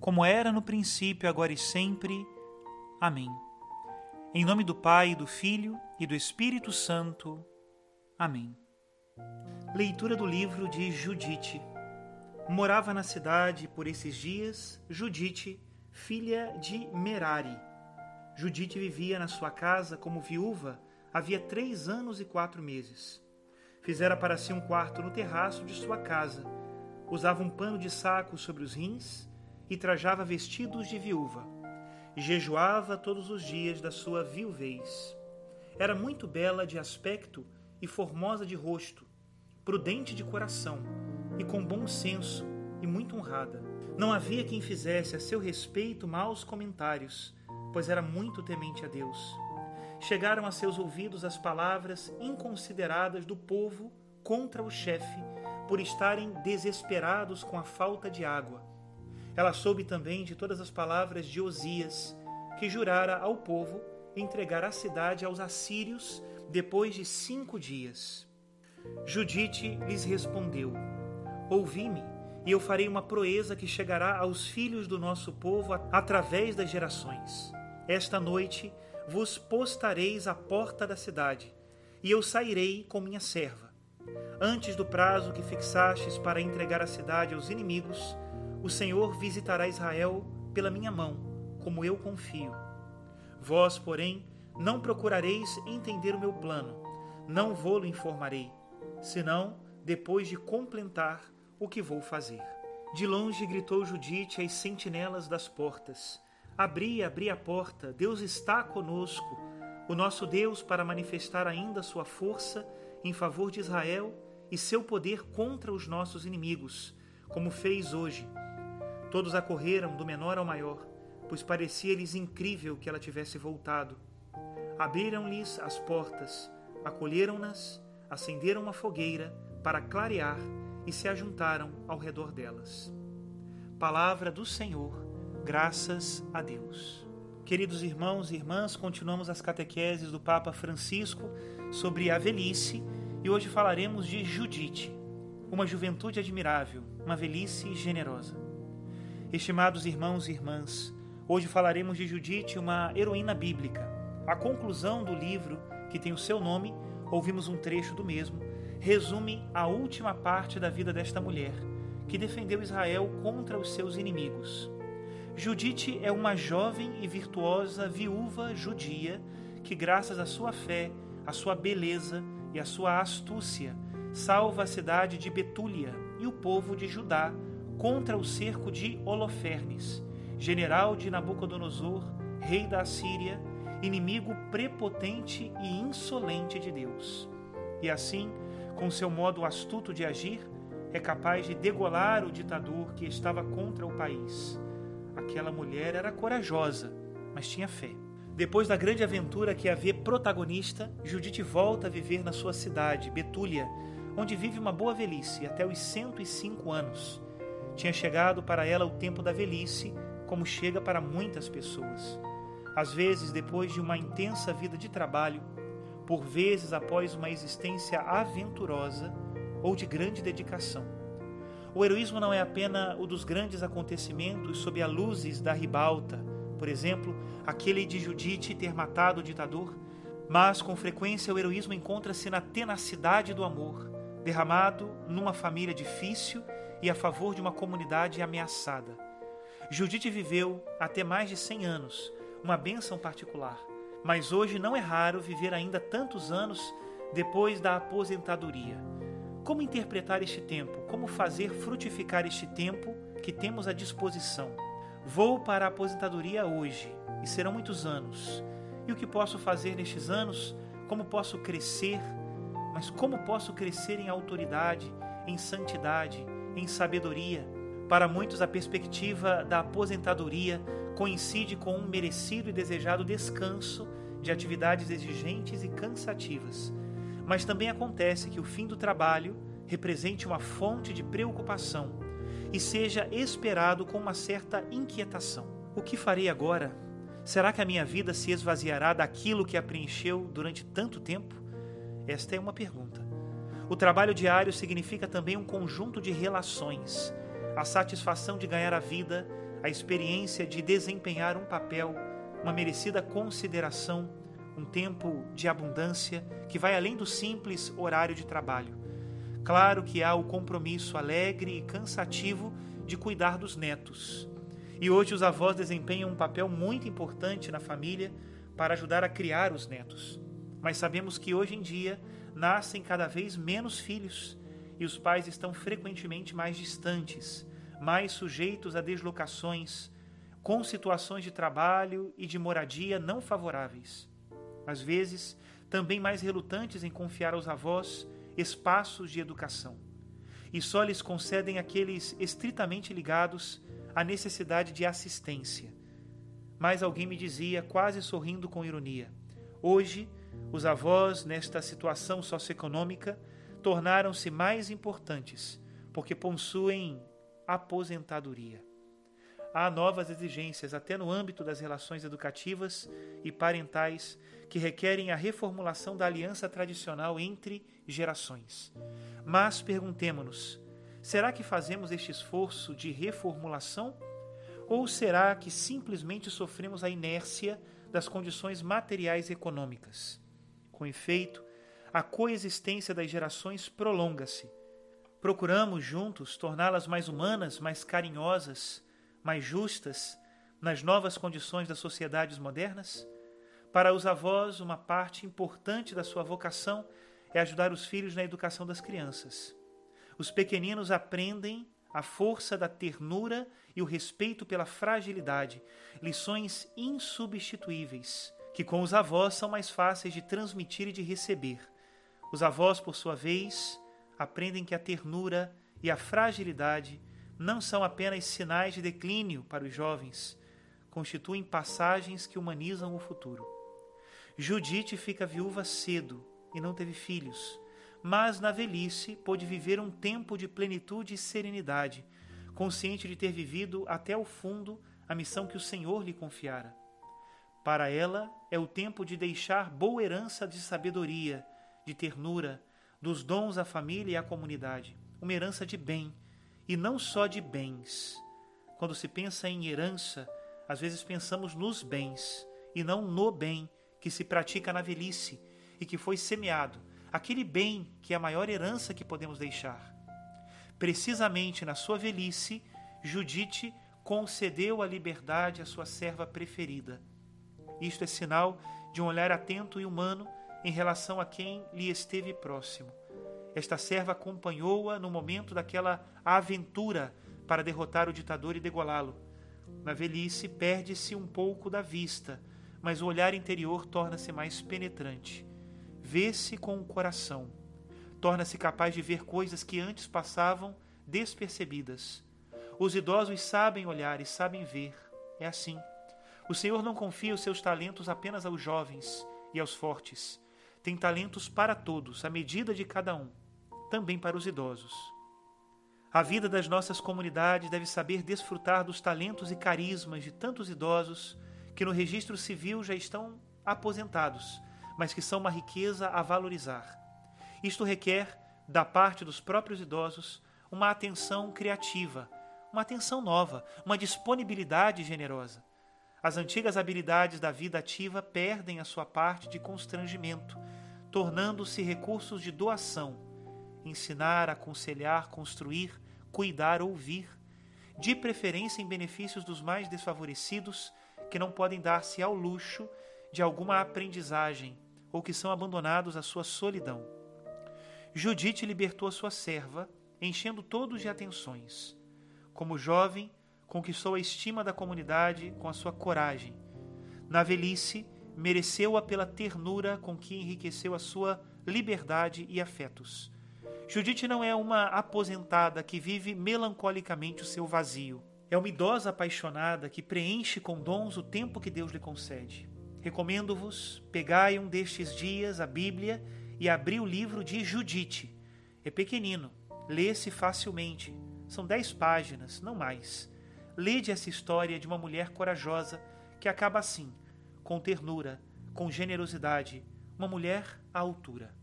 como era no princípio, agora e sempre. Amém. Em nome do Pai, do Filho e do Espírito Santo. Amém. Leitura do livro de Judite. Morava na cidade por esses dias Judite, filha de Merari. Judite vivia na sua casa como viúva havia três anos e quatro meses. Fizera para si um quarto no terraço de sua casa. Usava um pano de saco sobre os rins e trajava vestidos de viúva. Jejuava todos os dias da sua viuvez. Era muito bela de aspecto e formosa de rosto, prudente de coração e com bom senso e muito honrada. Não havia quem fizesse a seu respeito maus comentários, pois era muito temente a Deus. Chegaram a seus ouvidos as palavras inconsideradas do povo contra o chefe por estarem desesperados com a falta de água ela soube também de todas as palavras de Osias, que jurara ao povo entregar a cidade aos assírios depois de cinco dias. Judite lhes respondeu: Ouvi-me, e eu farei uma proeza que chegará aos filhos do nosso povo através das gerações. Esta noite vos postareis à porta da cidade, e eu sairei com minha serva. Antes do prazo que fixastes para entregar a cidade aos inimigos, o Senhor visitará Israel pela minha mão, como eu confio. Vós, porém, não procurareis entender o meu plano, não vou-lo informarei, senão depois de completar o que vou fazer. De longe gritou Judite às sentinelas das portas: Abri, abri a porta, Deus está conosco, o nosso Deus para manifestar ainda sua força em favor de Israel e seu poder contra os nossos inimigos, como fez hoje Todos acorreram do menor ao maior, pois parecia-lhes incrível que ela tivesse voltado. Abriram-lhes as portas, acolheram-nas, acenderam uma fogueira para clarear e se ajuntaram ao redor delas. Palavra do Senhor, graças a Deus. Queridos irmãos e irmãs, continuamos as catequeses do Papa Francisco sobre a velhice e hoje falaremos de Judite, uma juventude admirável, uma velhice generosa. Estimados irmãos e irmãs, hoje falaremos de Judite, uma heroína bíblica. A conclusão do livro, que tem o seu nome, ouvimos um trecho do mesmo, resume a última parte da vida desta mulher, que defendeu Israel contra os seus inimigos. Judite é uma jovem e virtuosa viúva judia que, graças à sua fé, à sua beleza e à sua astúcia, salva a cidade de Betúlia e o povo de Judá contra o cerco de Holofernes, general de Nabucodonosor, rei da Assíria, inimigo prepotente e insolente de Deus. E assim, com seu modo astuto de agir, é capaz de degolar o ditador que estava contra o país. Aquela mulher era corajosa, mas tinha fé. Depois da grande aventura que a vê protagonista, Judite volta a viver na sua cidade, Betúlia, onde vive uma boa velhice até os 105 anos tinha chegado para ela o tempo da velhice, como chega para muitas pessoas. Às vezes, depois de uma intensa vida de trabalho, por vezes após uma existência aventurosa ou de grande dedicação. O heroísmo não é apenas o dos grandes acontecimentos sob as luzes da ribalta, por exemplo, aquele de Judite ter matado o ditador, mas com frequência o heroísmo encontra-se na tenacidade do amor, derramado numa família difícil e a favor de uma comunidade ameaçada. Judite viveu até mais de 100 anos, uma bênção particular. Mas hoje não é raro viver ainda tantos anos depois da aposentadoria. Como interpretar este tempo? Como fazer frutificar este tempo que temos à disposição? Vou para a aposentadoria hoje e serão muitos anos. E o que posso fazer nestes anos? Como posso crescer? Mas como posso crescer em autoridade, em santidade, em sabedoria? Para muitos, a perspectiva da aposentadoria coincide com um merecido e desejado descanso de atividades exigentes e cansativas. Mas também acontece que o fim do trabalho represente uma fonte de preocupação e seja esperado com uma certa inquietação. O que farei agora? Será que a minha vida se esvaziará daquilo que a preencheu durante tanto tempo? Esta é uma pergunta. O trabalho diário significa também um conjunto de relações, a satisfação de ganhar a vida, a experiência de desempenhar um papel, uma merecida consideração, um tempo de abundância que vai além do simples horário de trabalho. Claro que há o compromisso alegre e cansativo de cuidar dos netos. E hoje os avós desempenham um papel muito importante na família para ajudar a criar os netos. Mas sabemos que hoje em dia nascem cada vez menos filhos e os pais estão frequentemente mais distantes, mais sujeitos a deslocações, com situações de trabalho e de moradia não favoráveis. Às vezes, também mais relutantes em confiar aos avós espaços de educação. E só lhes concedem aqueles estritamente ligados à necessidade de assistência. Mas alguém me dizia, quase sorrindo com ironia: hoje os avós, nesta situação socioeconômica, tornaram-se mais importantes porque possuem aposentadoria. Há novas exigências, até no âmbito das relações educativas e parentais, que requerem a reformulação da aliança tradicional entre gerações. Mas perguntemo-nos: será que fazemos este esforço de reformulação? Ou será que simplesmente sofremos a inércia das condições materiais e econômicas? Com efeito, a coexistência das gerações prolonga-se. Procuramos juntos torná-las mais humanas, mais carinhosas, mais justas nas novas condições das sociedades modernas? Para os avós, uma parte importante da sua vocação é ajudar os filhos na educação das crianças. Os pequeninos aprendem a força da ternura e o respeito pela fragilidade, lições insubstituíveis que com os avós são mais fáceis de transmitir e de receber. Os avós, por sua vez, aprendem que a ternura e a fragilidade não são apenas sinais de declínio para os jovens, constituem passagens que humanizam o futuro. Judite fica viúva cedo e não teve filhos, mas na velhice pôde viver um tempo de plenitude e serenidade, consciente de ter vivido até o fundo a missão que o Senhor lhe confiara. Para ela é o tempo de deixar boa herança de sabedoria, de ternura, dos dons à família e à comunidade, uma herança de bem e não só de bens. Quando se pensa em herança, às vezes pensamos nos bens e não no bem que se pratica na velhice e que foi semeado, aquele bem que é a maior herança que podemos deixar. Precisamente na sua velhice, Judite concedeu a liberdade à sua serva preferida isto é sinal de um olhar atento e humano em relação a quem lhe esteve próximo. Esta serva acompanhou-a no momento daquela aventura para derrotar o ditador e degolá-lo. Na velhice, perde-se um pouco da vista, mas o olhar interior torna-se mais penetrante. Vê-se com o coração. Torna-se capaz de ver coisas que antes passavam despercebidas. Os idosos sabem olhar e sabem ver. É assim. O Senhor não confia os seus talentos apenas aos jovens e aos fortes. Tem talentos para todos, à medida de cada um, também para os idosos. A vida das nossas comunidades deve saber desfrutar dos talentos e carismas de tantos idosos que no registro civil já estão aposentados, mas que são uma riqueza a valorizar. Isto requer, da parte dos próprios idosos, uma atenção criativa, uma atenção nova, uma disponibilidade generosa. As antigas habilidades da vida ativa perdem a sua parte de constrangimento, tornando-se recursos de doação. Ensinar, aconselhar, construir, cuidar, ouvir, de preferência em benefícios dos mais desfavorecidos, que não podem dar-se ao luxo de alguma aprendizagem ou que são abandonados à sua solidão. Judite libertou a sua serva, enchendo todos de atenções. Como jovem, conquistou a estima da comunidade com a sua coragem. Na velhice, mereceu-a pela ternura com que enriqueceu a sua liberdade e afetos. Judite não é uma aposentada que vive melancolicamente o seu vazio. É uma idosa apaixonada que preenche com dons o tempo que Deus lhe concede. Recomendo-vos, pegai um destes dias a Bíblia e abri o livro de Judite. É pequenino, lê-se facilmente. São dez páginas, não mais. Lede essa história de uma mulher corajosa que acaba assim, com ternura, com generosidade, uma mulher à altura.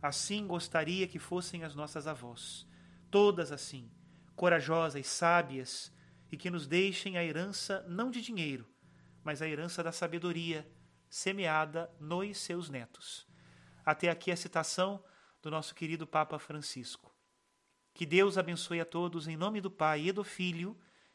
Assim gostaria que fossem as nossas avós, todas assim, corajosas, sábias, e que nos deixem a herança não de dinheiro, mas a herança da sabedoria semeada nos seus netos. Até aqui a citação do nosso querido Papa Francisco. Que Deus abençoe a todos em nome do Pai e do Filho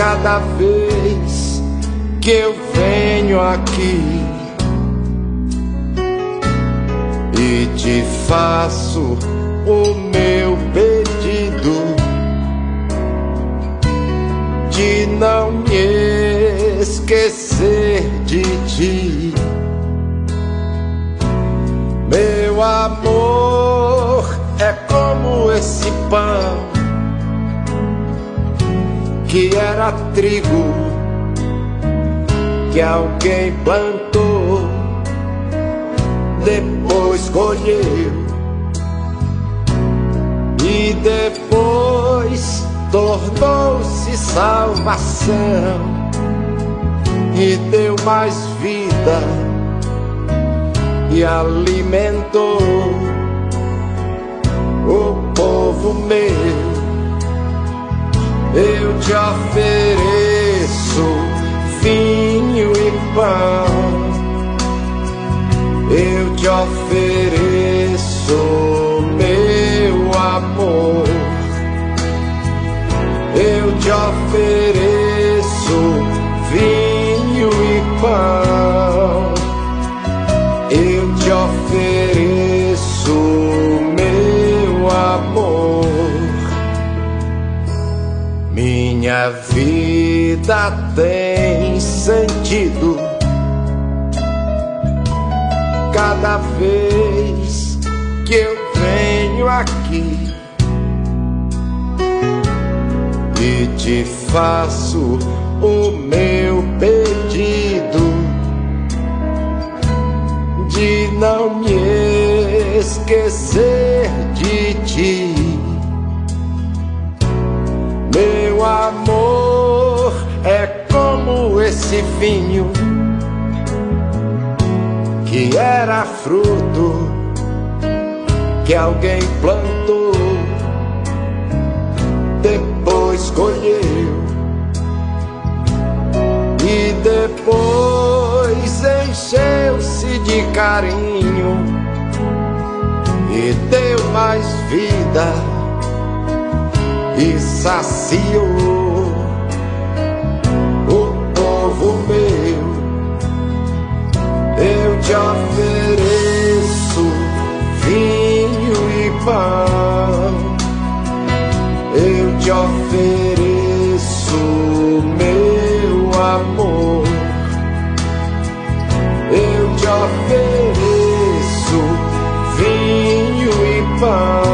Cada vez que eu venho aqui e te faço o meu pedido de não me esquecer de ti. Meu amor é como esse pão que era trigo que alguém plantou, depois colheu e depois tornou-se salvação e deu mais vida e alimentou o povo meu. Eu te ofereço vinho e pão. Eu te ofereço Minha vida tem sentido cada vez que eu venho aqui e te faço o meu pedido de não me esquecer de ti. Vinho que era fruto que alguém plantou, depois colheu e depois encheu-se de carinho e deu mais vida e saciou te ofereço vinho e pão. Eu te ofereço meu amor eu te ofereço vinho e pão.